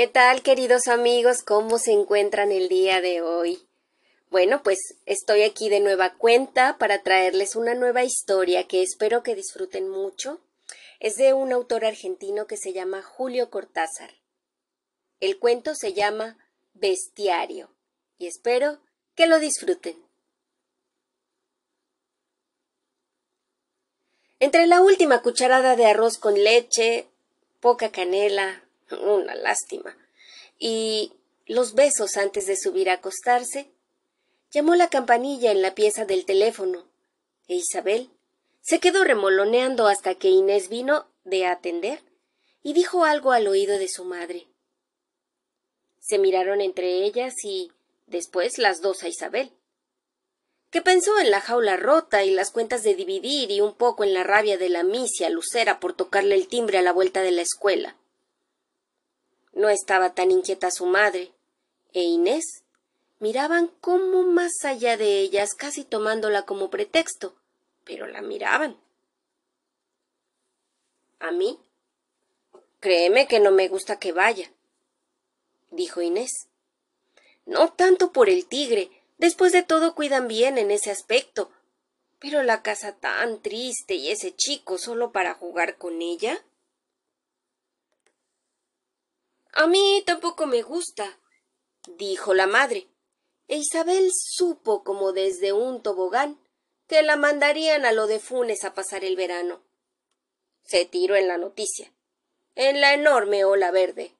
¿Qué tal, queridos amigos? ¿Cómo se encuentran el día de hoy? Bueno, pues estoy aquí de nueva cuenta para traerles una nueva historia que espero que disfruten mucho. Es de un autor argentino que se llama Julio Cortázar. El cuento se llama Bestiario y espero que lo disfruten. Entre la última cucharada de arroz con leche, poca canela, una lástima, y los besos antes de subir a acostarse, llamó la campanilla en la pieza del teléfono, e Isabel se quedó remoloneando hasta que Inés vino de atender y dijo algo al oído de su madre. Se miraron entre ellas y después las dos a Isabel que pensó en la jaula rota y las cuentas de dividir y un poco en la rabia de la misia Lucera por tocarle el timbre a la vuelta de la escuela. No estaba tan inquieta su madre, e Inés miraban como más allá de ellas, casi tomándola como pretexto, pero la miraban. A mí, créeme que no me gusta que vaya, dijo Inés. No tanto por el tigre, Después de todo cuidan bien en ese aspecto. Pero la casa tan triste y ese chico solo para jugar con ella. A mí tampoco me gusta, dijo la madre. E Isabel supo como desde un tobogán que la mandarían a lo de Funes a pasar el verano. Se tiró en la noticia, en la enorme ola verde.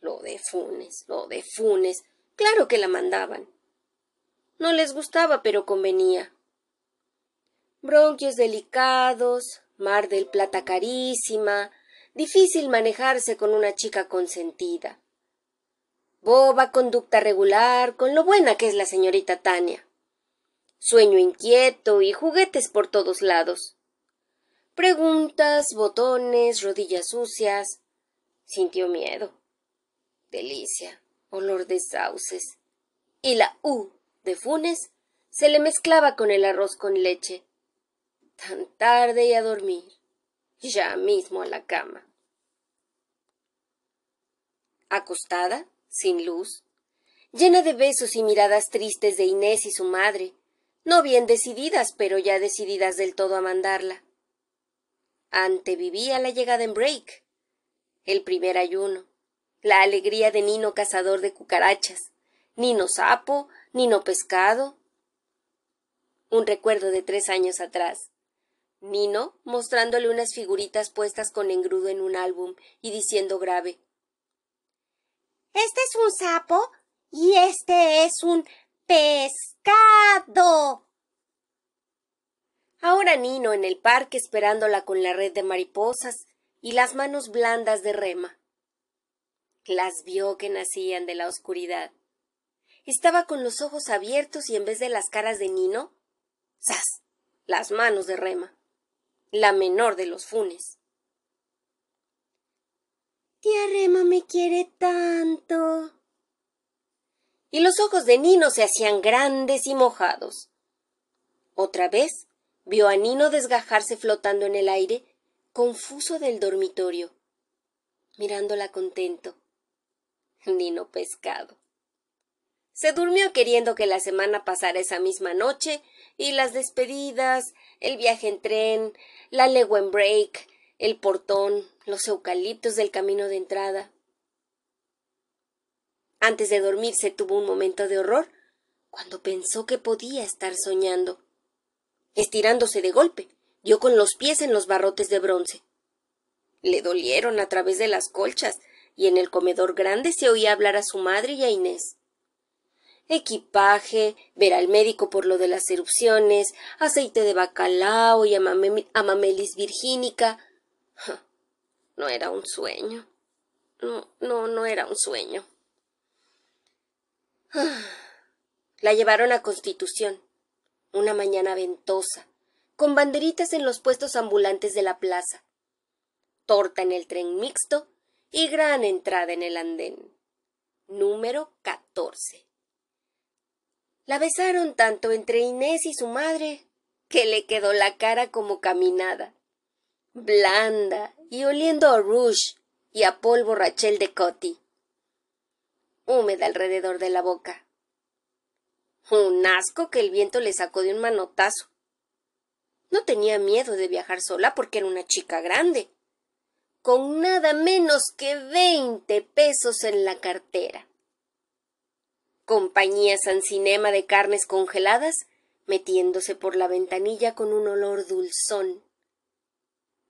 Lo de Funes, lo de Funes, claro que la mandaban. No les gustaba, pero convenía. Bronquios delicados, mar del plata carísima, difícil manejarse con una chica consentida. Boba conducta regular, con lo buena que es la señorita Tania. Sueño inquieto y juguetes por todos lados. Preguntas, botones, rodillas sucias. Sintió miedo. Delicia, olor de sauces. Y la U de Funes se le mezclaba con el arroz con leche. Tan tarde y a dormir. Ya mismo a la cama. Acostada, sin luz, llena de besos y miradas tristes de Inés y su madre, no bien decididas, pero ya decididas del todo a mandarla. Antevivía la llegada en break, el primer ayuno, la alegría de Nino cazador de cucarachas, Nino sapo, Nino Pescado. Un recuerdo de tres años atrás. Nino mostrándole unas figuritas puestas con engrudo en un álbum y diciendo grave Este es un sapo y este es un pescado. Ahora Nino en el parque esperándola con la red de mariposas y las manos blandas de rema. Las vio que nacían de la oscuridad. Estaba con los ojos abiertos y en vez de las caras de Nino, ¡zas! las manos de Rema, la menor de los funes. Tía Rema me quiere tanto. Y los ojos de Nino se hacían grandes y mojados. Otra vez vio a Nino desgajarse flotando en el aire, confuso del dormitorio, mirándola contento. Nino pescado. Se durmió queriendo que la semana pasara esa misma noche, y las despedidas, el viaje en tren, la legua en break, el portón, los eucaliptos del camino de entrada. Antes de dormirse tuvo un momento de horror cuando pensó que podía estar soñando. Estirándose de golpe, dio con los pies en los barrotes de bronce. Le dolieron a través de las colchas, y en el comedor grande se oía hablar a su madre y a Inés equipaje, ver al médico por lo de las erupciones, aceite de bacalao y amamelis virgínica. No era un sueño. No, no, no era un sueño. La llevaron a Constitución, una mañana ventosa, con banderitas en los puestos ambulantes de la plaza, torta en el tren mixto y gran entrada en el andén. Número 14. La besaron tanto entre Inés y su madre que le quedó la cara como caminada, blanda y oliendo a rouge y a polvo Rachel de Coty. húmeda alrededor de la boca. Un asco que el viento le sacó de un manotazo. No tenía miedo de viajar sola porque era una chica grande, con nada menos que veinte pesos en la cartera. Compañía San Cinema de carnes congeladas metiéndose por la ventanilla con un olor dulzón.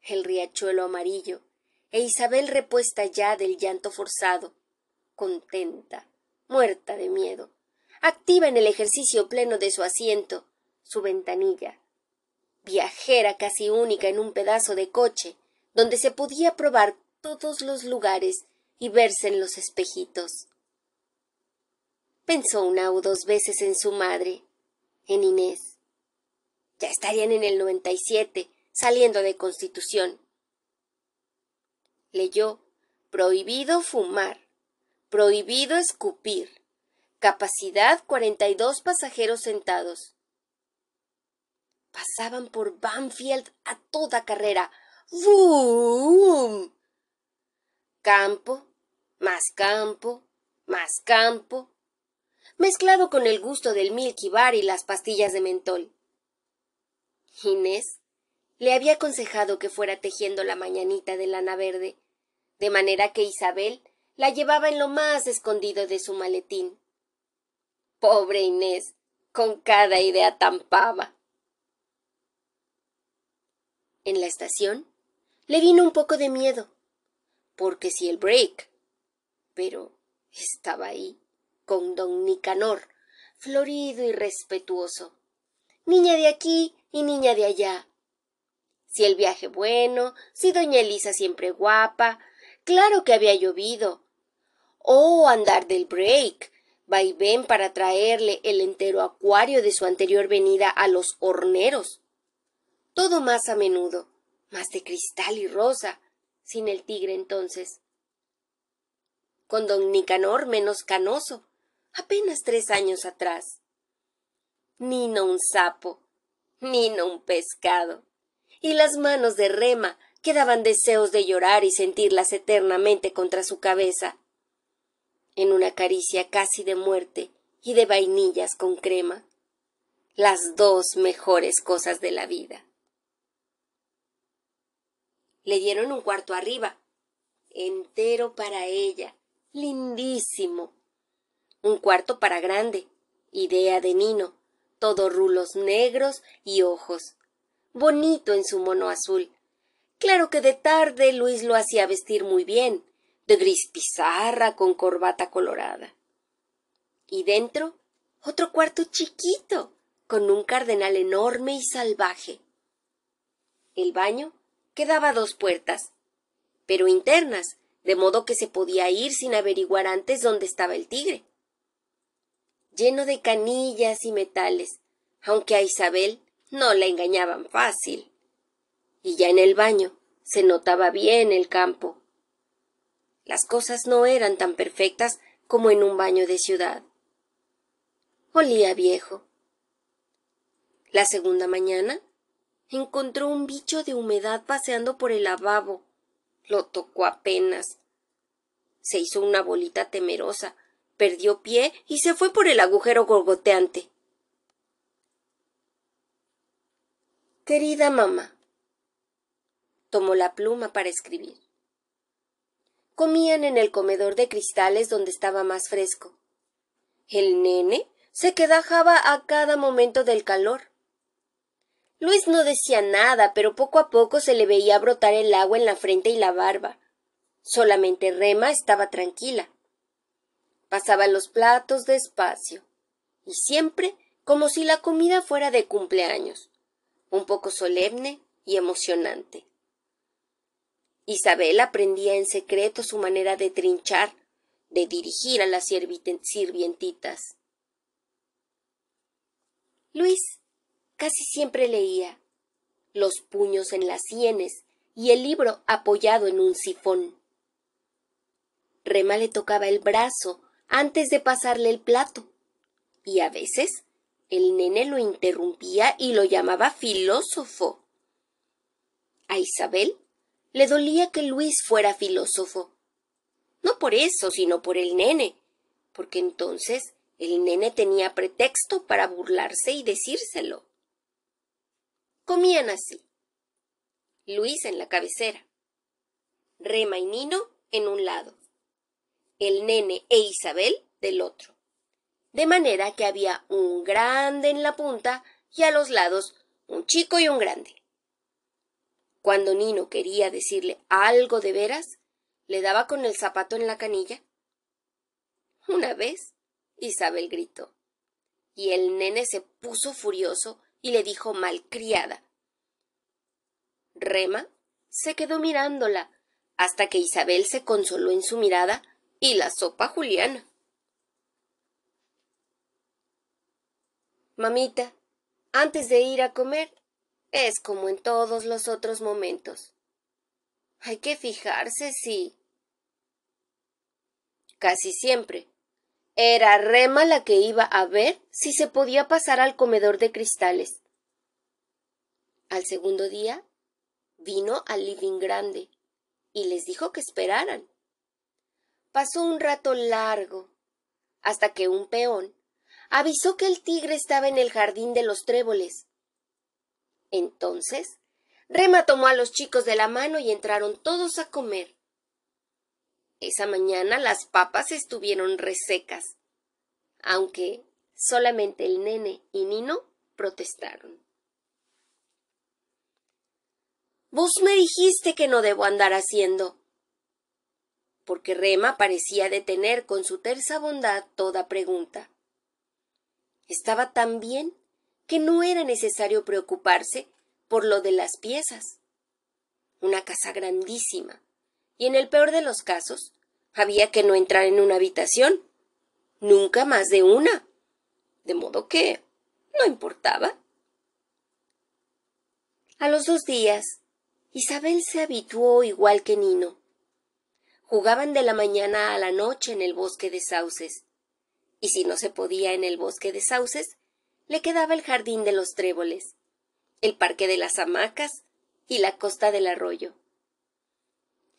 El riachuelo amarillo, e Isabel repuesta ya del llanto forzado, contenta, muerta de miedo, activa en el ejercicio pleno de su asiento, su ventanilla, viajera casi única en un pedazo de coche, donde se podía probar todos los lugares y verse en los espejitos. Pensó una o dos veces en su madre, en Inés. Ya estarían en el 97, saliendo de Constitución. Leyó Prohibido fumar, prohibido escupir, capacidad 42 pasajeros sentados. Pasaban por Banfield a toda carrera. ¡Bum! Campo, más campo, más campo, mezclado con el gusto del Milky Bar y las pastillas de mentol. Inés le había aconsejado que fuera tejiendo la mañanita de lana verde, de manera que Isabel la llevaba en lo más escondido de su maletín. Pobre Inés, con cada idea tan pava. En la estación le vino un poco de miedo, porque si el break. Pero estaba ahí, con don Nicanor, florido y respetuoso. Niña de aquí y niña de allá. Si el viaje bueno, si doña Elisa siempre guapa, claro que había llovido. Oh, andar del break, vaivén para traerle el entero acuario de su anterior venida a los horneros. Todo más a menudo, más de cristal y rosa, sin el tigre entonces. Con don Nicanor menos canoso, apenas tres años atrás. Nino un sapo, Nino un pescado. Y las manos de Rema que daban deseos de llorar y sentirlas eternamente contra su cabeza. En una caricia casi de muerte y de vainillas con crema. Las dos mejores cosas de la vida. Le dieron un cuarto arriba, entero para ella, lindísimo, un cuarto para grande, idea de Nino, todo rulos negros y ojos, bonito en su mono azul. Claro que de tarde Luis lo hacía vestir muy bien, de gris pizarra con corbata colorada. Y dentro, otro cuarto chiquito, con un cardenal enorme y salvaje. El baño quedaba dos puertas, pero internas, de modo que se podía ir sin averiguar antes dónde estaba el tigre lleno de canillas y metales, aunque a Isabel no la engañaban fácil. Y ya en el baño se notaba bien el campo. Las cosas no eran tan perfectas como en un baño de ciudad. Olía viejo. La segunda mañana encontró un bicho de humedad paseando por el lavabo. Lo tocó apenas. Se hizo una bolita temerosa, perdió pie y se fue por el agujero gorgoteante. Querida mamá. Tomó la pluma para escribir. Comían en el comedor de cristales donde estaba más fresco. El nene se quedajaba a cada momento del calor. Luis no decía nada, pero poco a poco se le veía brotar el agua en la frente y la barba. Solamente Rema estaba tranquila. Pasaba los platos despacio, y siempre como si la comida fuera de cumpleaños, un poco solemne y emocionante. Isabel aprendía en secreto su manera de trinchar, de dirigir a las sirvientitas. Luis casi siempre leía, los puños en las sienes y el libro apoyado en un sifón. Rema le tocaba el brazo antes de pasarle el plato. Y a veces el nene lo interrumpía y lo llamaba filósofo. A Isabel le dolía que Luis fuera filósofo. No por eso, sino por el nene, porque entonces el nene tenía pretexto para burlarse y decírselo. Comían así. Luis en la cabecera, Rema y Nino en un lado, el nene e Isabel del otro, de manera que había un grande en la punta y a los lados un chico y un grande. Cuando Nino quería decirle algo de veras, le daba con el zapato en la canilla. Una vez Isabel gritó, y el nene se puso furioso y le dijo malcriada. Rema se quedó mirándola hasta que Isabel se consoló en su mirada y la sopa juliana. Mamita, antes de ir a comer, es como en todos los otros momentos. Hay que fijarse si. Casi siempre. Era Rema la que iba a ver si se podía pasar al comedor de cristales. Al segundo día vino al living grande y les dijo que esperaran. Pasó un rato largo, hasta que un peón avisó que el tigre estaba en el jardín de los tréboles. Entonces, Rema tomó a los chicos de la mano y entraron todos a comer. Esa mañana las papas estuvieron resecas, aunque solamente el nene y Nino protestaron. Vos me dijiste que no debo andar haciendo. Porque Rema parecía detener con su tersa bondad toda pregunta. Estaba tan bien que no era necesario preocuparse por lo de las piezas. Una casa grandísima, y en el peor de los casos, había que no entrar en una habitación, nunca más de una, de modo que no importaba. A los dos días, Isabel se habituó igual que Nino. Jugaban de la mañana a la noche en el bosque de sauces, y si no se podía en el bosque de sauces, le quedaba el jardín de los tréboles, el parque de las hamacas y la costa del arroyo.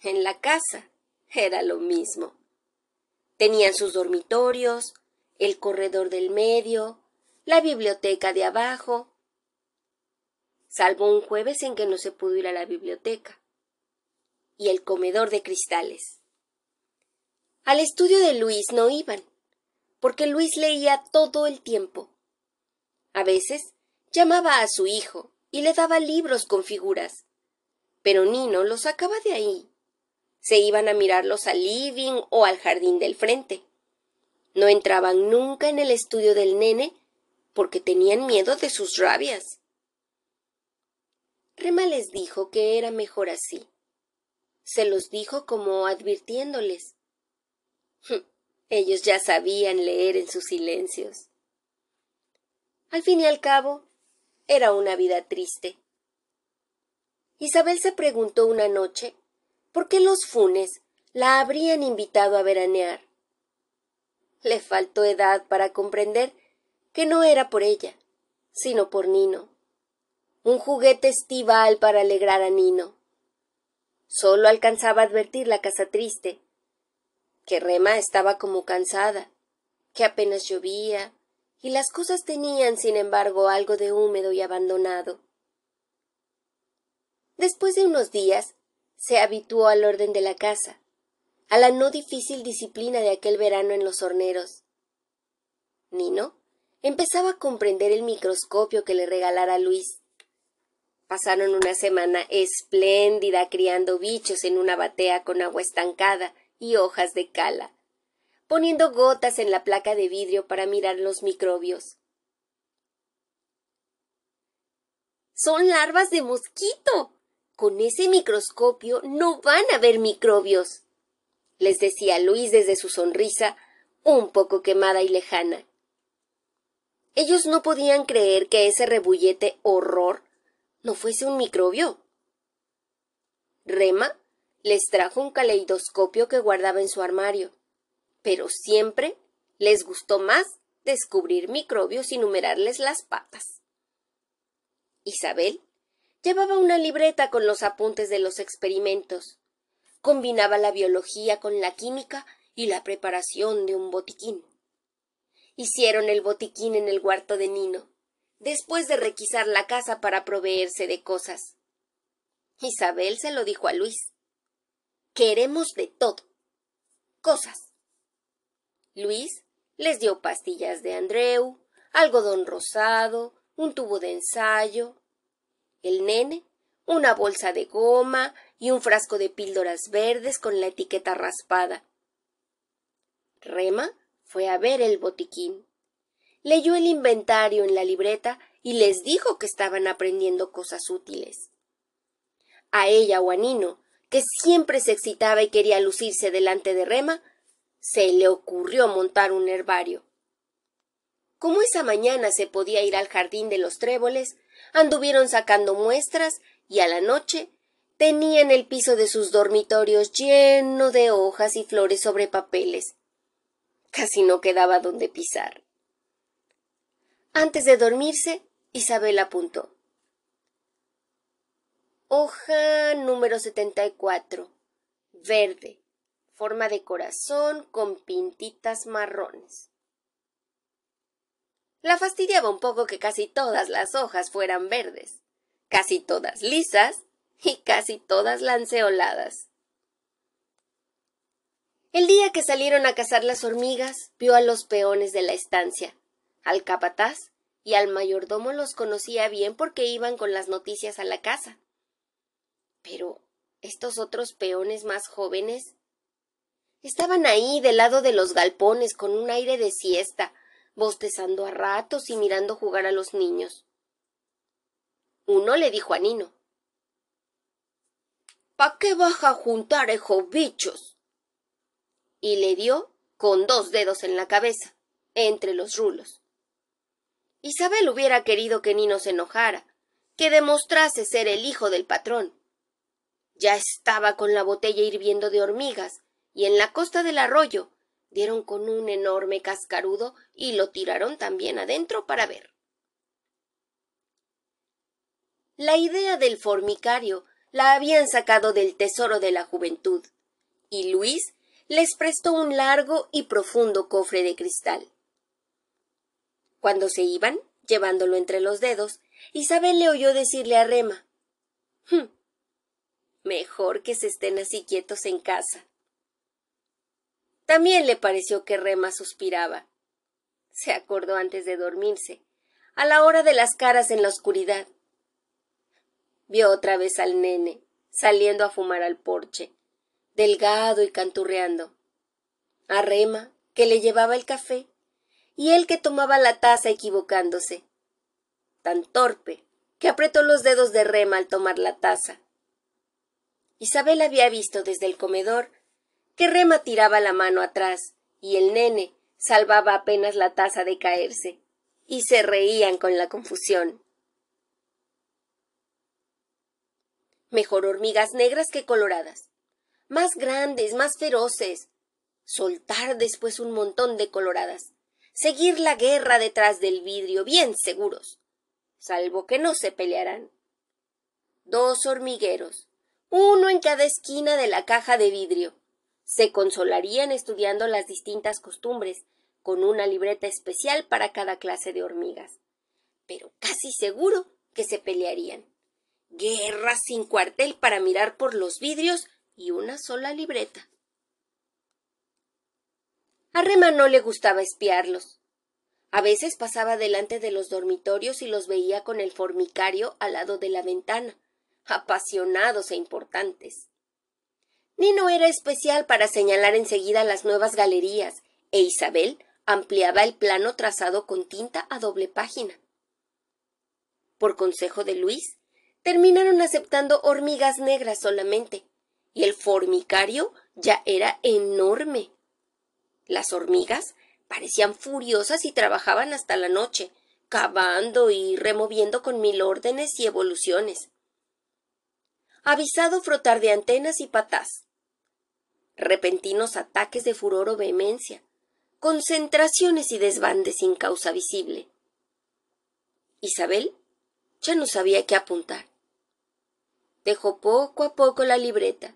En la casa era lo mismo. Tenían sus dormitorios, el corredor del medio, la biblioteca de abajo, salvo un jueves en que no se pudo ir a la biblioteca, y el comedor de cristales. Al estudio de Luis no iban, porque Luis leía todo el tiempo. A veces llamaba a su hijo y le daba libros con figuras, pero Nino los sacaba de ahí. Se iban a mirarlos al living o al jardín del frente. No entraban nunca en el estudio del nene porque tenían miedo de sus rabias. Rema les dijo que era mejor así. Se los dijo como advirtiéndoles. Ellos ya sabían leer en sus silencios. Al fin y al cabo, era una vida triste. Isabel se preguntó una noche por qué los Funes la habrían invitado a veranear. Le faltó edad para comprender que no era por ella, sino por Nino un juguete estival para alegrar a Nino. Solo alcanzaba a advertir la casa triste, que Rema estaba como cansada, que apenas llovía, y las cosas tenían, sin embargo, algo de húmedo y abandonado. Después de unos días, se habituó al orden de la casa, a la no difícil disciplina de aquel verano en los horneros. Nino empezaba a comprender el microscopio que le regalara Luis Pasaron una semana espléndida criando bichos en una batea con agua estancada y hojas de cala, poniendo gotas en la placa de vidrio para mirar los microbios. Son larvas de mosquito. Con ese microscopio no van a ver microbios, les decía Luis desde su sonrisa un poco quemada y lejana. Ellos no podían creer que ese rebullete horror no fuese un microbio. Rema les trajo un caleidoscopio que guardaba en su armario, pero siempre les gustó más descubrir microbios y numerarles las patas. Isabel llevaba una libreta con los apuntes de los experimentos. Combinaba la biología con la química y la preparación de un botiquín. Hicieron el botiquín en el huerto de Nino, después de requisar la casa para proveerse de cosas. Isabel se lo dijo a Luis. Queremos de todo. Cosas. Luis les dio pastillas de Andreu, algodón rosado, un tubo de ensayo. El nene, una bolsa de goma y un frasco de píldoras verdes con la etiqueta raspada. Rema fue a ver el botiquín. Leyó el inventario en la libreta y les dijo que estaban aprendiendo cosas útiles. A ella o a Nino, que siempre se excitaba y quería lucirse delante de Rema, se le ocurrió montar un herbario. Como esa mañana se podía ir al jardín de los tréboles, anduvieron sacando muestras y a la noche tenían el piso de sus dormitorios lleno de hojas y flores sobre papeles. Casi no quedaba donde pisar. Antes de dormirse, Isabel apuntó. Hoja número 74. Verde. Forma de corazón con pintitas marrones. La fastidiaba un poco que casi todas las hojas fueran verdes, casi todas lisas y casi todas lanceoladas. El día que salieron a cazar las hormigas, vio a los peones de la estancia, al capataz y al mayordomo los conocía bien porque iban con las noticias a la casa. Pero estos otros peones más jóvenes estaban ahí del lado de los galpones con un aire de siesta, bostezando a ratos y mirando jugar a los niños. Uno le dijo a Nino ¿Pa qué baja a juntar ejo bichos? y le dio con dos dedos en la cabeza, entre los rulos. Isabel hubiera querido que Nino se enojara, que demostrase ser el hijo del patrón. Ya estaba con la botella hirviendo de hormigas, y en la costa del arroyo dieron con un enorme cascarudo y lo tiraron también adentro para ver. La idea del formicario la habían sacado del tesoro de la juventud, y Luis les prestó un largo y profundo cofre de cristal. Cuando se iban, llevándolo entre los dedos, Isabel le oyó decirle a Rema hm, Mejor que se estén así quietos en casa. También le pareció que Rema suspiraba. Se acordó antes de dormirse, a la hora de las caras en la oscuridad. Vio otra vez al nene, saliendo a fumar al porche, delgado y canturreando, a Rema, que le llevaba el café, y él que tomaba la taza equivocándose. Tan torpe, que apretó los dedos de Rema al tomar la taza. Isabel había visto desde el comedor que Rema tiraba la mano atrás y el nene salvaba apenas la taza de caerse, y se reían con la confusión. Mejor hormigas negras que coloradas más grandes, más feroces. Soltar después un montón de coloradas. Seguir la guerra detrás del vidrio, bien seguros. Salvo que no se pelearán. Dos hormigueros, uno en cada esquina de la caja de vidrio. Se consolarían estudiando las distintas costumbres, con una libreta especial para cada clase de hormigas. Pero casi seguro que se pelearían. Guerra sin cuartel para mirar por los vidrios y una sola libreta. A Rema no le gustaba espiarlos. A veces pasaba delante de los dormitorios y los veía con el formicario al lado de la ventana, apasionados e importantes. Nino era especial para señalar enseguida las nuevas galerías, e Isabel ampliaba el plano trazado con tinta a doble página. Por consejo de Luis, terminaron aceptando hormigas negras solamente, y el formicario ya era enorme. Las hormigas parecían furiosas y trabajaban hasta la noche, cavando y removiendo con mil órdenes y evoluciones. Avisado frotar de antenas y patas. Repentinos ataques de furor o vehemencia. Concentraciones y desbandes sin causa visible. Isabel ya no sabía qué apuntar. Dejó poco a poco la libreta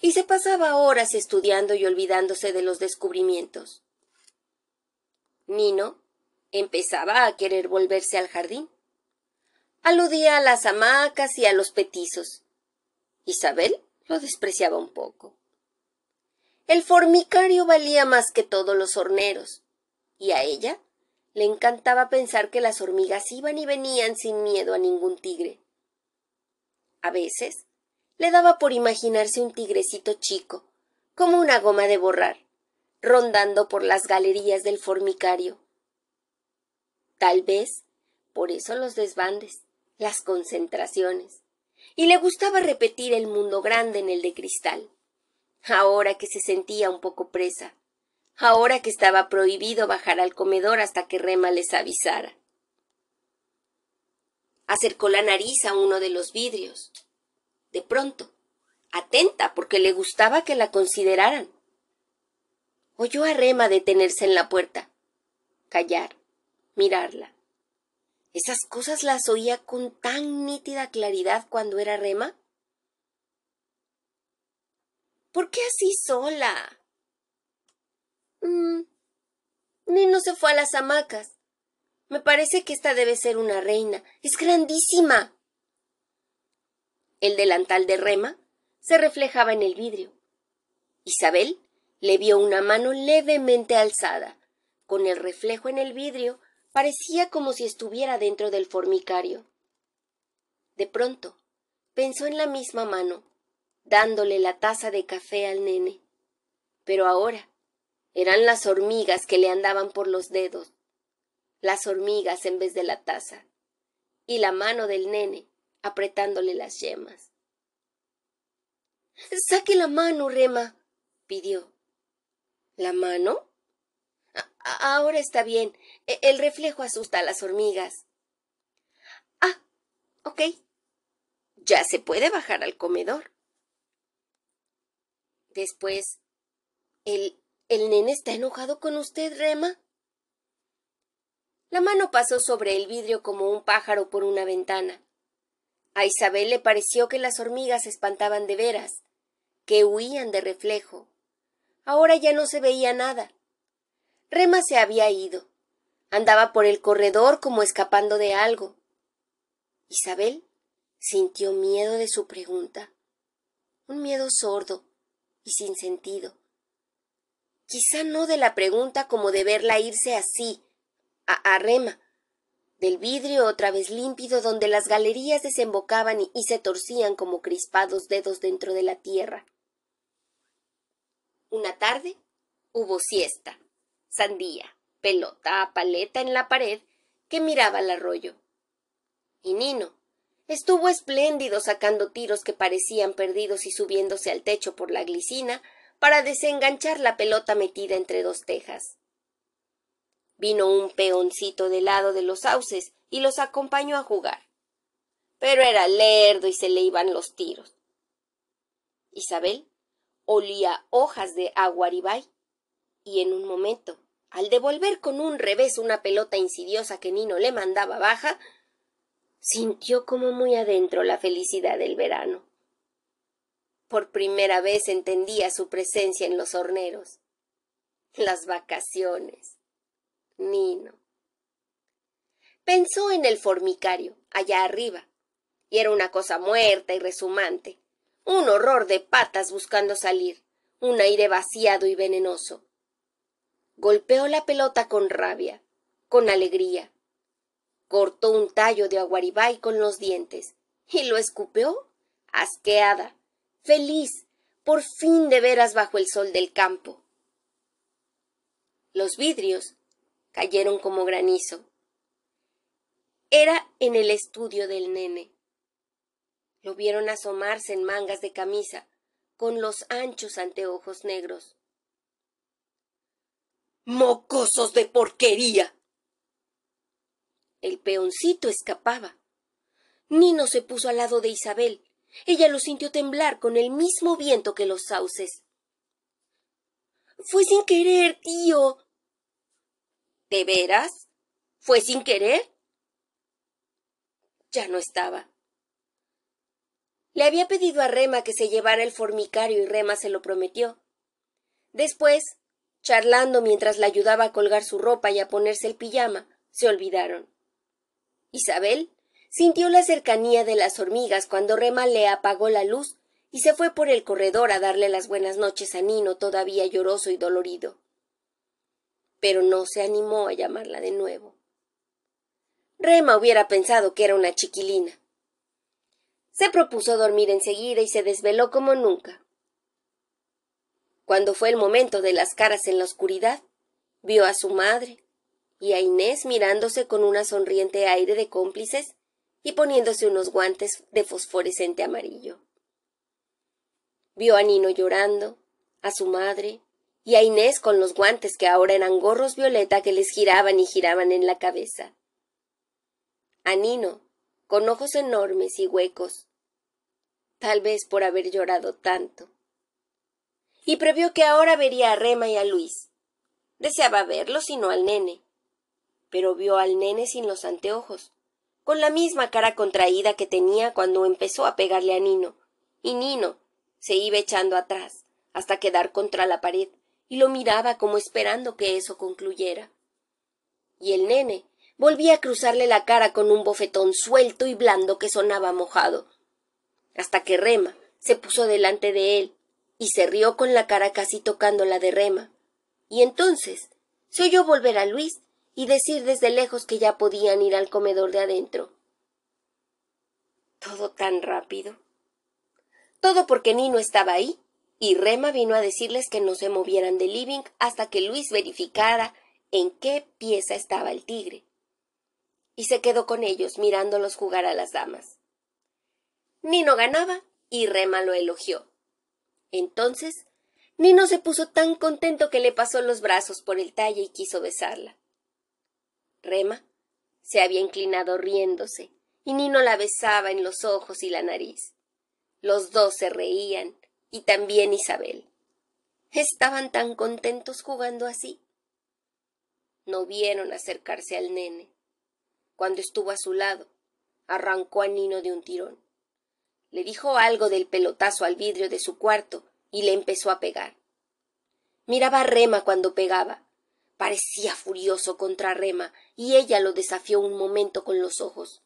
y se pasaba horas estudiando y olvidándose de los descubrimientos. Nino empezaba a querer volverse al jardín. Aludía a las hamacas y a los petizos. Isabel lo despreciaba un poco. El formicario valía más que todos los horneros, y a ella le encantaba pensar que las hormigas iban y venían sin miedo a ningún tigre. A veces le daba por imaginarse un tigrecito chico, como una goma de borrar, rondando por las galerías del formicario. Tal vez por eso los desbandes, las concentraciones, y le gustaba repetir el mundo grande en el de cristal, ahora que se sentía un poco presa, ahora que estaba prohibido bajar al comedor hasta que Rema les avisara. Acercó la nariz a uno de los vidrios. De pronto, atenta porque le gustaba que la consideraran. Oyó a Rema detenerse en la puerta, callar, mirarla. Esas cosas las oía con tan nítida claridad cuando era Rema. ¿Por qué así sola? Mm, Nino se fue a las hamacas. Me parece que esta debe ser una reina. Es grandísima. El delantal de Rema se reflejaba en el vidrio. Isabel le vio una mano levemente alzada. Con el reflejo en el vidrio parecía como si estuviera dentro del formicario. De pronto pensó en la misma mano, dándole la taza de café al nene. Pero ahora eran las hormigas que le andaban por los dedos, las hormigas en vez de la taza, y la mano del nene apretándole las yemas. Saque la mano, Rema, pidió. ¿La mano? Ahora está bien. E, el reflejo asusta a las hormigas. Ah, ok. Ya se puede bajar al comedor. Después, el ¿El nene está enojado con usted, Rema? La mano pasó sobre el vidrio como un pájaro por una ventana. A Isabel le pareció que las hormigas se espantaban de veras, que huían de reflejo. Ahora ya no se veía nada. Rema se había ido. Andaba por el corredor como escapando de algo. Isabel sintió miedo de su pregunta, un miedo sordo y sin sentido quizá no de la pregunta como de verla irse así, a, rema, del vidrio otra vez límpido donde las galerías desembocaban y se torcían como crispados dedos dentro de la tierra. Una tarde hubo siesta, sandía, pelota, paleta en la pared que miraba al arroyo. Y Nino estuvo espléndido sacando tiros que parecían perdidos y subiéndose al techo por la glicina para desenganchar la pelota metida entre dos tejas. Vino un peoncito del lado de los sauces y los acompañó a jugar. Pero era lerdo y se le iban los tiros. Isabel olía hojas de aguaribay y en un momento, al devolver con un revés una pelota insidiosa que Nino le mandaba baja, sintió como muy adentro la felicidad del verano. Por primera vez entendía su presencia en los horneros. Las vacaciones. Nino. Pensó en el formicario, allá arriba, y era una cosa muerta y resumante, un horror de patas buscando salir, un aire vaciado y venenoso. Golpeó la pelota con rabia, con alegría. Cortó un tallo de aguaribay con los dientes y lo escupeó, asqueada, feliz, por fin de veras bajo el sol del campo. Los vidrios cayeron como granizo. Era en el estudio del nene. Lo vieron asomarse en mangas de camisa, con los anchos anteojos negros. ¡Mocosos de porquería! El peoncito escapaba. Nino se puso al lado de Isabel, ella lo sintió temblar con el mismo viento que los sauces. Fue sin querer, tío. ¿De veras? ¿Fue sin querer? Ya no estaba. Le había pedido a Rema que se llevara el formicario y Rema se lo prometió. Después, charlando mientras la ayudaba a colgar su ropa y a ponerse el pijama, se olvidaron. Isabel sintió la cercanía de las hormigas cuando Rema le apagó la luz y se fue por el corredor a darle las buenas noches a Nino todavía lloroso y dolorido. Pero no se animó a llamarla de nuevo. Rema hubiera pensado que era una chiquilina. Se propuso dormir enseguida y se desveló como nunca. Cuando fue el momento de las caras en la oscuridad, vio a su madre y a Inés mirándose con una sonriente aire de cómplices y poniéndose unos guantes de fosforescente amarillo. Vio a Nino llorando, a su madre y a Inés con los guantes que ahora eran gorros violeta que les giraban y giraban en la cabeza. A Nino, con ojos enormes y huecos, tal vez por haber llorado tanto. Y previó que ahora vería a Rema y a Luis. Deseaba verlos y no al nene. Pero vio al nene sin los anteojos, con la misma cara contraída que tenía cuando empezó a pegarle a Nino, y Nino se iba echando atrás hasta quedar contra la pared y lo miraba como esperando que eso concluyera. Y el nene volvía a cruzarle la cara con un bofetón suelto y blando que sonaba mojado, hasta que Rema se puso delante de él y se rió con la cara casi tocando la de Rema. Y entonces se oyó volver a Luis y decir desde lejos que ya podían ir al comedor de adentro. Todo tan rápido. Todo porque Nino estaba ahí y Rema vino a decirles que no se movieran del living hasta que Luis verificara en qué pieza estaba el tigre. Y se quedó con ellos mirándolos jugar a las damas. Nino ganaba y Rema lo elogió. Entonces, Nino se puso tan contento que le pasó los brazos por el talle y quiso besarla. Rema se había inclinado riéndose, y Nino la besaba en los ojos y la nariz. Los dos se reían, y también Isabel. Estaban tan contentos jugando así. No vieron acercarse al nene. Cuando estuvo a su lado, arrancó a Nino de un tirón. Le dijo algo del pelotazo al vidrio de su cuarto y le empezó a pegar. Miraba a Rema cuando pegaba. Parecía furioso contra Rema y ella lo desafió un momento con los ojos.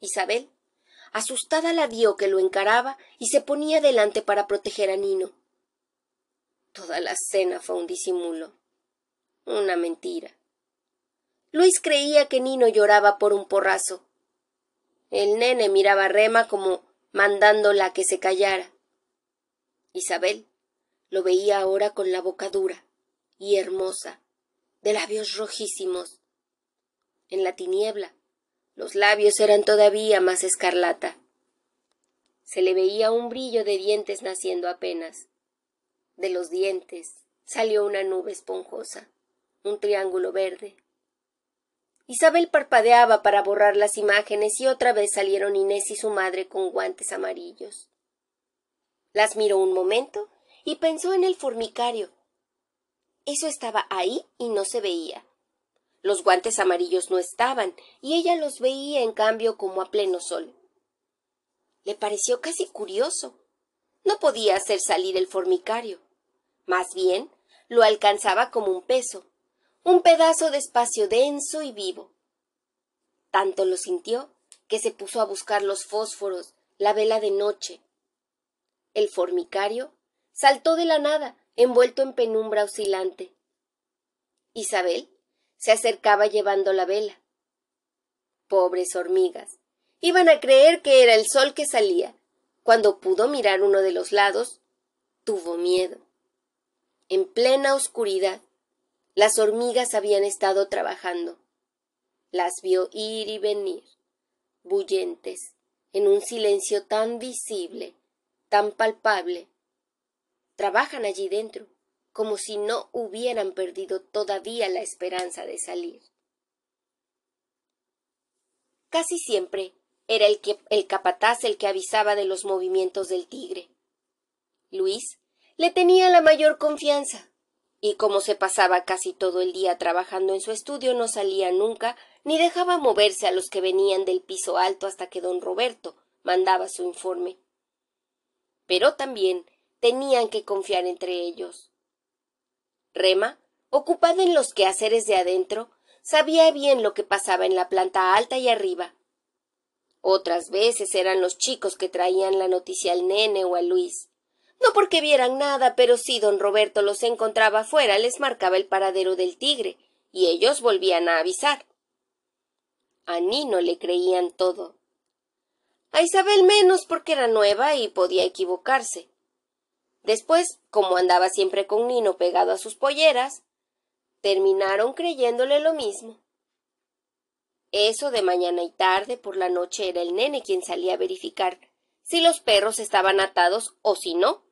Isabel, asustada, la vio que lo encaraba y se ponía delante para proteger a Nino. Toda la cena fue un disimulo, una mentira. Luis creía que Nino lloraba por un porrazo, el nene miraba a Rema como mandándola que se callara. Isabel lo veía ahora con la boca dura y hermosa, de labios rojísimos. En la tiniebla, los labios eran todavía más escarlata. Se le veía un brillo de dientes naciendo apenas. De los dientes salió una nube esponjosa, un triángulo verde, Isabel parpadeaba para borrar las imágenes y otra vez salieron Inés y su madre con guantes amarillos. Las miró un momento y pensó en el formicario. Eso estaba ahí y no se veía. Los guantes amarillos no estaban, y ella los veía en cambio como a pleno sol. Le pareció casi curioso. No podía hacer salir el formicario. Más bien, lo alcanzaba como un peso, un pedazo de espacio denso y vivo. Tanto lo sintió que se puso a buscar los fósforos, la vela de noche. El formicario saltó de la nada, envuelto en penumbra oscilante. Isabel se acercaba llevando la vela. Pobres hormigas. Iban a creer que era el sol que salía. Cuando pudo mirar uno de los lados, tuvo miedo. En plena oscuridad, las hormigas habían estado trabajando. Las vio ir y venir, bullentes, en un silencio tan visible, tan palpable. Trabajan allí dentro, como si no hubieran perdido todavía la esperanza de salir. Casi siempre era el, el capataz el que avisaba de los movimientos del tigre. Luis le tenía la mayor confianza, y como se pasaba casi todo el día trabajando en su estudio, no salía nunca ni dejaba moverse a los que venían del piso alto hasta que don Roberto mandaba su informe. Pero también tenían que confiar entre ellos. Rema, ocupada en los quehaceres de adentro, sabía bien lo que pasaba en la planta alta y arriba. Otras veces eran los chicos que traían la noticia al nene o a Luis. No porque vieran nada, pero si don Roberto los encontraba fuera, les marcaba el paradero del tigre, y ellos volvían a avisar. A Nino le creían todo. A Isabel menos porque era nueva y podía equivocarse. Después, como andaba siempre con Nino pegado a sus polleras, terminaron creyéndole lo mismo. Eso de mañana y tarde por la noche era el nene quien salía a verificar si los perros estaban atados o si no.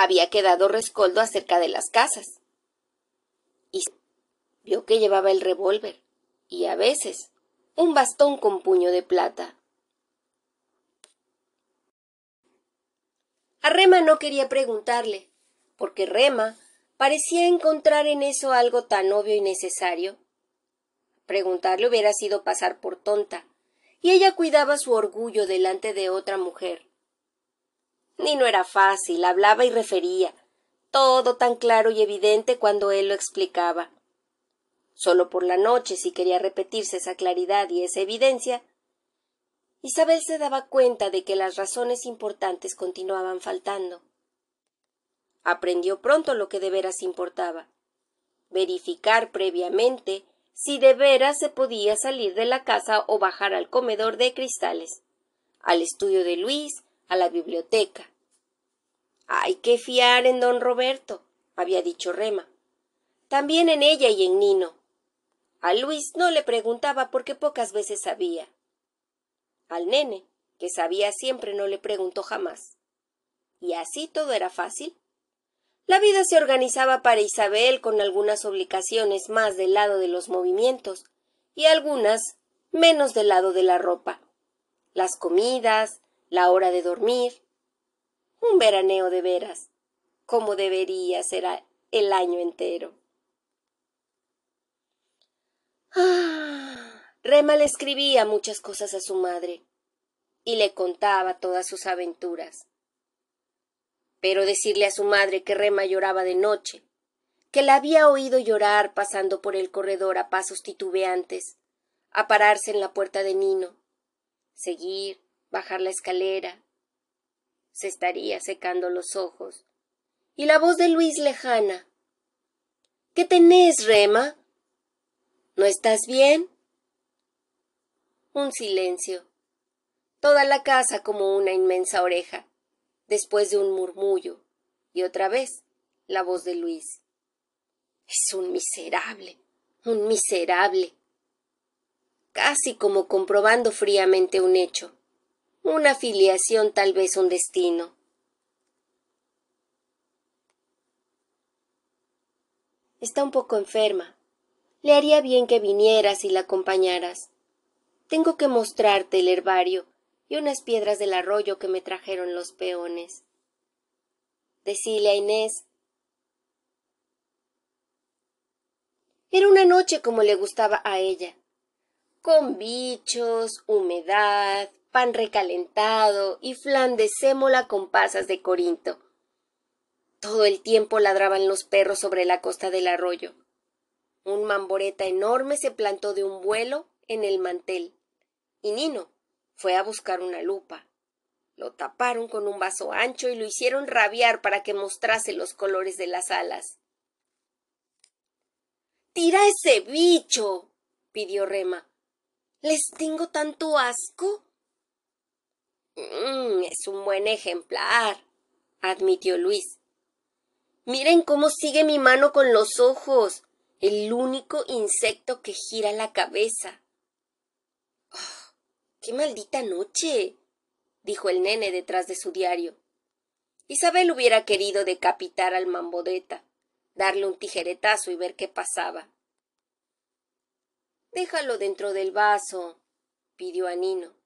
Había quedado rescoldo acerca de las casas. Y vio que llevaba el revólver y a veces un bastón con puño de plata. A Rema no quería preguntarle, porque Rema parecía encontrar en eso algo tan obvio y necesario. Preguntarle hubiera sido pasar por tonta, y ella cuidaba su orgullo delante de otra mujer. Ni no era fácil, hablaba y refería, todo tan claro y evidente cuando él lo explicaba. Solo por la noche, si quería repetirse esa claridad y esa evidencia, Isabel se daba cuenta de que las razones importantes continuaban faltando. Aprendió pronto lo que de veras importaba verificar previamente si de veras se podía salir de la casa o bajar al comedor de cristales, al estudio de Luis, a la biblioteca. Hay que fiar en don Roberto, había dicho Rema. También en ella y en Nino. A Luis no le preguntaba porque pocas veces sabía. Al nene, que sabía siempre, no le preguntó jamás. Y así todo era fácil. La vida se organizaba para Isabel con algunas obligaciones más del lado de los movimientos y algunas menos del lado de la ropa. Las comidas, la hora de dormir. Un veraneo de veras, como debería ser el año entero. Ah, Rema le escribía muchas cosas a su madre y le contaba todas sus aventuras. Pero decirle a su madre que Rema lloraba de noche, que la había oído llorar pasando por el corredor a pasos titubeantes, a pararse en la puerta de Nino, seguir, bajar la escalera. Se estaría secando los ojos. Y la voz de Luis lejana. ¿Qué tenés, Rema? ¿No estás bien? Un silencio. Toda la casa como una inmensa oreja. Después de un murmullo. Y otra vez la voz de Luis. Es un miserable. Un miserable. Casi como comprobando fríamente un hecho. Una filiación tal vez un destino. Está un poco enferma, le haría bien que vinieras y la acompañaras. Tengo que mostrarte el herbario y unas piedras del arroyo que me trajeron los peones. Decile a Inés. Era una noche como le gustaba a ella, con bichos, humedad, pan recalentado y flan de sémola con pasas de Corinto. Todo el tiempo ladraban los perros sobre la costa del arroyo. Un mamboreta enorme se plantó de un vuelo en el mantel, y Nino fue a buscar una lupa. Lo taparon con un vaso ancho y lo hicieron rabiar para que mostrase los colores de las alas. Tira ese bicho. pidió Rema. ¿Les tengo tanto asco? Mm, es un buen ejemplar, admitió Luis. Miren cómo sigue mi mano con los ojos el único insecto que gira la cabeza. Oh, ¡Qué maldita noche! dijo el nene detrás de su diario. Isabel hubiera querido decapitar al mambodeta, darle un tijeretazo y ver qué pasaba. Déjalo dentro del vaso, pidió a Nino.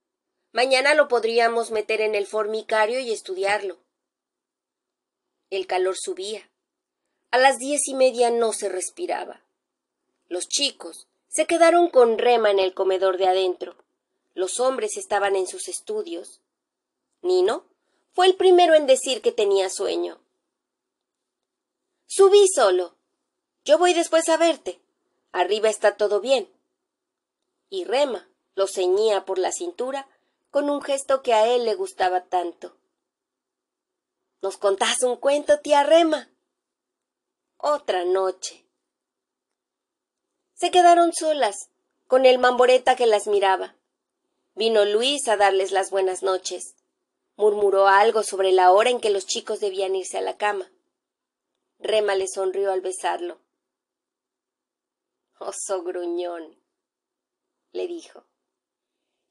Mañana lo podríamos meter en el formicario y estudiarlo. El calor subía. A las diez y media no se respiraba. Los chicos se quedaron con Rema en el comedor de adentro. Los hombres estaban en sus estudios. Nino fue el primero en decir que tenía sueño. Subí solo. Yo voy después a verte. Arriba está todo bien. Y Rema lo ceñía por la cintura con un gesto que a él le gustaba tanto. ¿Nos contás un cuento, tía Rema? Otra noche. Se quedaron solas, con el mamboreta que las miraba. Vino Luis a darles las buenas noches. Murmuró algo sobre la hora en que los chicos debían irse a la cama. Rema le sonrió al besarlo. Oso gruñón, le dijo.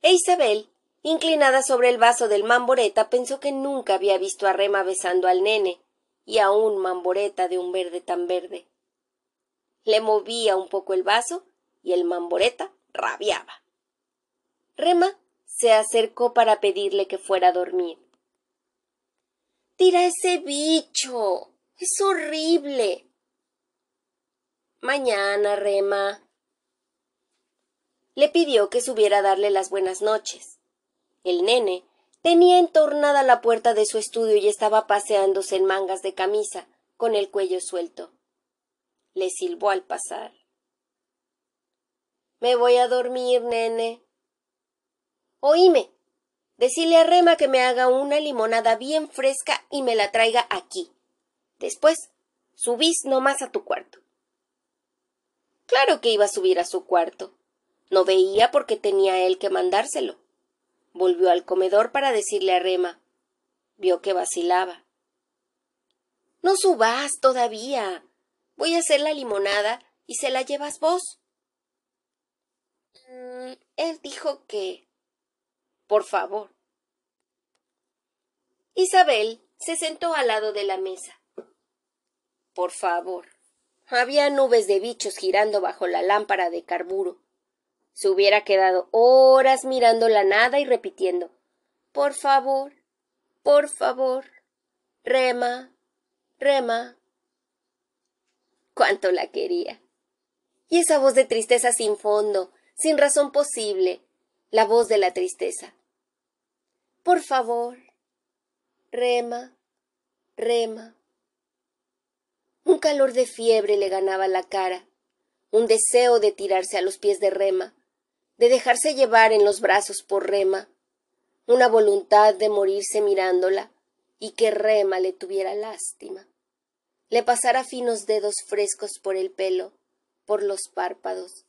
E Isabel, inclinada sobre el vaso del mamboreta, pensó que nunca había visto a Rema besando al nene, y a un mamboreta de un verde tan verde. Le movía un poco el vaso y el mamboreta rabiaba. Rema se acercó para pedirle que fuera a dormir. Tira ese bicho. Es horrible. Mañana, Rema. Le pidió que subiera a darle las buenas noches. El nene tenía entornada la puerta de su estudio y estaba paseándose en mangas de camisa, con el cuello suelto. Le silbó al pasar. Me voy a dormir, nene. Oíme. Decile a Rema que me haga una limonada bien fresca y me la traiga aquí. Después, subís nomás a tu cuarto. Claro que iba a subir a su cuarto. No veía porque tenía él que mandárselo. Volvió al comedor para decirle a Rema. Vio que vacilaba. No subas todavía. Voy a hacer la limonada y se la llevas vos. Mm, él dijo que. Por favor. Isabel se sentó al lado de la mesa. Por favor. Había nubes de bichos girando bajo la lámpara de carburo. Se hubiera quedado horas mirando la nada y repitiendo Por favor, por favor, rema, rema. Cuánto la quería. Y esa voz de tristeza sin fondo, sin razón posible, la voz de la tristeza. Por favor, rema, rema. Un calor de fiebre le ganaba la cara, un deseo de tirarse a los pies de Rema, de dejarse llevar en los brazos por Rema, una voluntad de morirse mirándola y que Rema le tuviera lástima, le pasara finos dedos frescos por el pelo, por los párpados,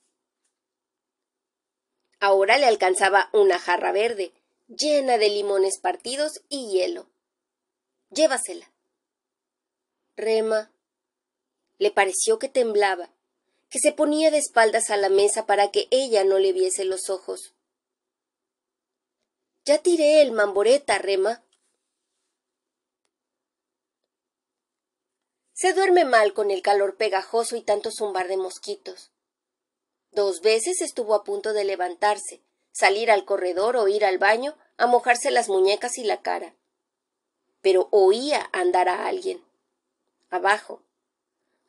Ahora le alcanzaba una jarra verde, llena de limones partidos y hielo. Llévasela. Rema. Le pareció que temblaba, que se ponía de espaldas a la mesa para que ella no le viese los ojos. Ya tiré el mamboreta, Rema. Se duerme mal con el calor pegajoso y tanto zumbar de mosquitos. Dos veces estuvo a punto de levantarse, salir al corredor o ir al baño a mojarse las muñecas y la cara. Pero oía andar a alguien. Abajo.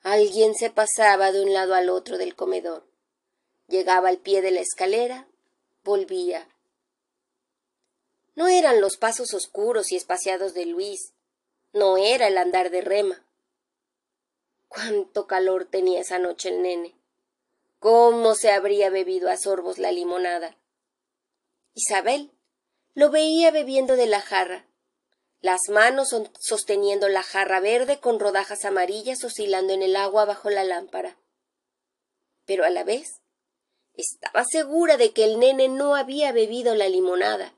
Alguien se pasaba de un lado al otro del comedor. Llegaba al pie de la escalera, volvía. No eran los pasos oscuros y espaciados de Luis, no era el andar de rema. Cuánto calor tenía esa noche el nene cómo se habría bebido a sorbos la limonada. Isabel lo veía bebiendo de la jarra, las manos sosteniendo la jarra verde con rodajas amarillas oscilando en el agua bajo la lámpara. Pero a la vez estaba segura de que el nene no había bebido la limonada,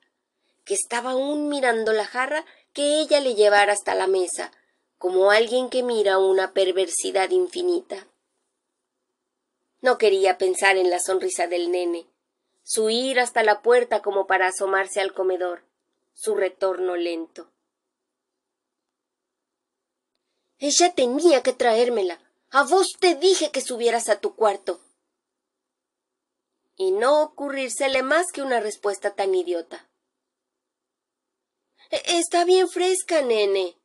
que estaba aún mirando la jarra que ella le llevara hasta la mesa, como alguien que mira una perversidad infinita. No quería pensar en la sonrisa del nene, su ir hasta la puerta como para asomarse al comedor, su retorno lento. Ella tenía que traérmela. A vos te dije que subieras a tu cuarto. Y no ocurrírsele más que una respuesta tan idiota. E-, está bien fresca, nene.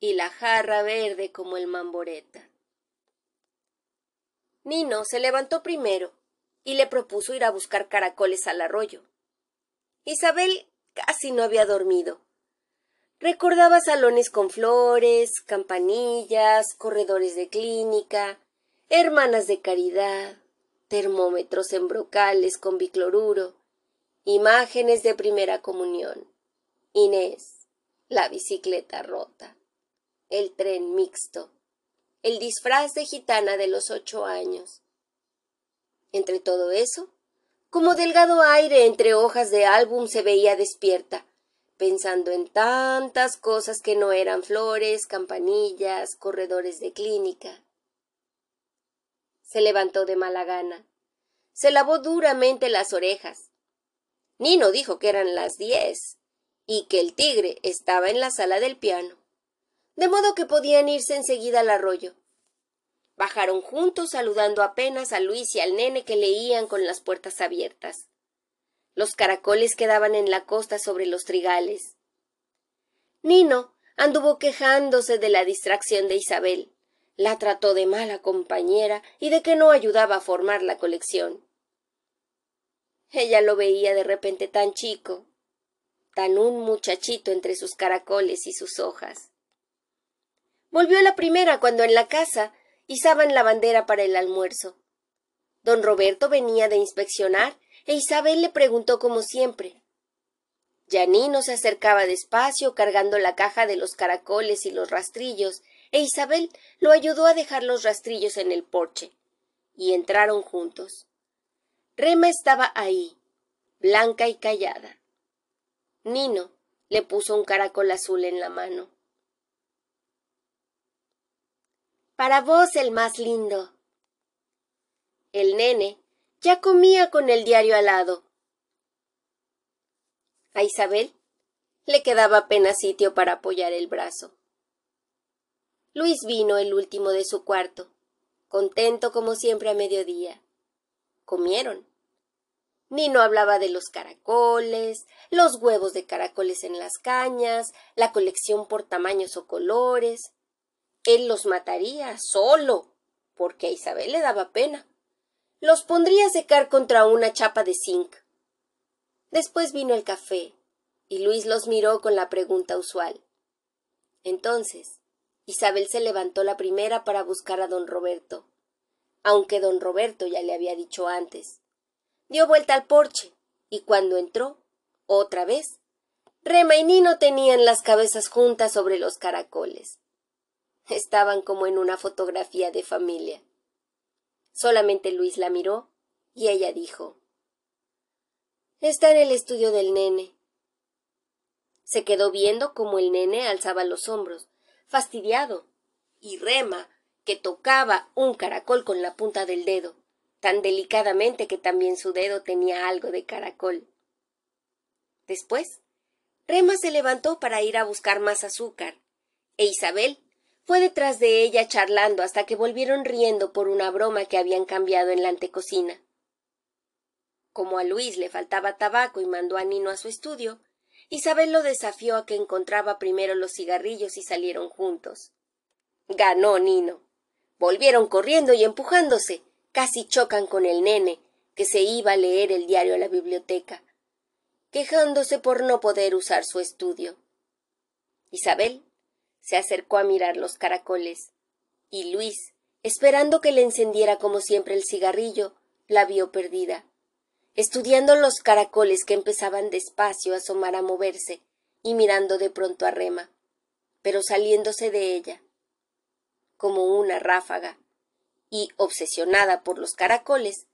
Y la jarra verde como el mamboreta. Nino se levantó primero y le propuso ir a buscar caracoles al arroyo. Isabel casi no había dormido. Recordaba salones con flores, campanillas, corredores de clínica, hermanas de caridad, termómetros en brocales con bicloruro, imágenes de primera comunión, Inés, la bicicleta rota, el tren mixto, el disfraz de gitana de los ocho años. Entre todo eso, como delgado aire entre hojas de álbum se veía despierta, pensando en tantas cosas que no eran flores, campanillas, corredores de clínica. Se levantó de mala gana. Se lavó duramente las orejas. Nino dijo que eran las diez y que el tigre estaba en la sala del piano, de modo que podían irse enseguida al arroyo. Bajaron juntos saludando apenas a Luis y al nene que leían con las puertas abiertas. Los caracoles quedaban en la costa sobre los trigales. Nino anduvo quejándose de la distracción de Isabel. La trató de mala compañera y de que no ayudaba a formar la colección. Ella lo veía de repente tan chico, tan un muchachito entre sus caracoles y sus hojas. Volvió la primera cuando en la casa izaban la bandera para el almuerzo. Don Roberto venía de inspeccionar e Isabel le preguntó como siempre. Yanino se acercaba despacio cargando la caja de los caracoles y los rastrillos, e Isabel lo ayudó a dejar los rastrillos en el porche. Y entraron juntos. Rema estaba ahí, blanca y callada. Nino le puso un caracol azul en la mano. Para vos el más lindo. El nene ya comía con el diario al lado. A Isabel le quedaba apenas sitio para apoyar el brazo. Luis vino el último de su cuarto, contento como siempre a mediodía. Comieron. Nino hablaba de los caracoles, los huevos de caracoles en las cañas, la colección por tamaños o colores. Él los mataría solo, porque a Isabel le daba pena los pondría a secar contra una chapa de zinc. Después vino el café, y Luis los miró con la pregunta usual. Entonces, Isabel se levantó la primera para buscar a don Roberto, aunque don Roberto ya le había dicho antes. Dio vuelta al porche, y cuando entró, otra vez, Rema y Nino tenían las cabezas juntas sobre los caracoles. Estaban como en una fotografía de familia. Solamente Luis la miró y ella dijo Está en el estudio del nene. Se quedó viendo cómo el nene alzaba los hombros, fastidiado, y Rema, que tocaba un caracol con la punta del dedo, tan delicadamente que también su dedo tenía algo de caracol. Después, Rema se levantó para ir a buscar más azúcar, e Isabel fue detrás de ella charlando hasta que volvieron riendo por una broma que habían cambiado en la antecocina. Como a Luis le faltaba tabaco y mandó a Nino a su estudio, Isabel lo desafió a que encontraba primero los cigarrillos y salieron juntos. Ganó Nino. Volvieron corriendo y empujándose. Casi chocan con el nene, que se iba a leer el diario a la biblioteca, quejándose por no poder usar su estudio. Isabel se acercó a mirar los caracoles, y Luis, esperando que le encendiera como siempre el cigarrillo, la vio perdida, estudiando los caracoles que empezaban despacio a asomar a moverse, y mirando de pronto a Rema, pero saliéndose de ella, como una ráfaga, y obsesionada por los caracoles,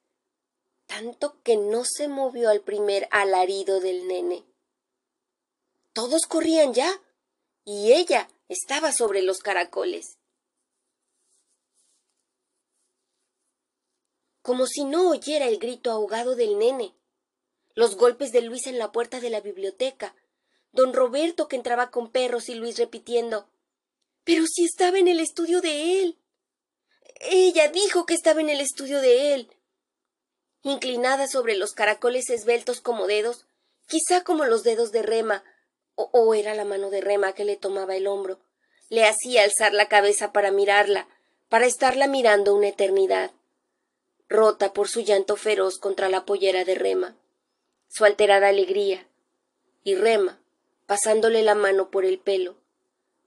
tanto que no se movió al primer alarido del nene. Todos corrían ya, y ella, estaba sobre los caracoles. Como si no oyera el grito ahogado del nene, los golpes de Luis en la puerta de la biblioteca, don Roberto que entraba con perros y Luis repitiendo Pero si estaba en el estudio de él. Ella dijo que estaba en el estudio de él. Inclinada sobre los caracoles esbeltos como dedos, quizá como los dedos de Rema, o, era la mano de Rema que le tomaba el hombro, le hacía alzar la cabeza para mirarla, para estarla mirando una eternidad, rota por su llanto feroz contra la pollera de Rema, su alterada alegría, y rema, pasándole la mano por el pelo,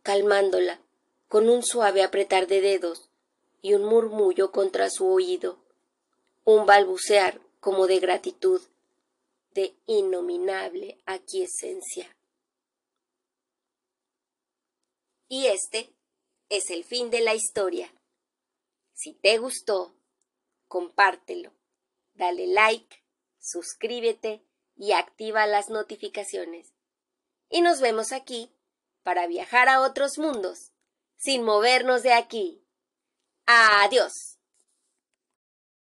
calmándola con un suave apretar de dedos y un murmullo contra su oído, un balbucear como de gratitud, de innominable aquiescencia. Y este es el fin de la historia. Si te gustó, compártelo, dale like, suscríbete y activa las notificaciones. Y nos vemos aquí para viajar a otros mundos, sin movernos de aquí. Adiós.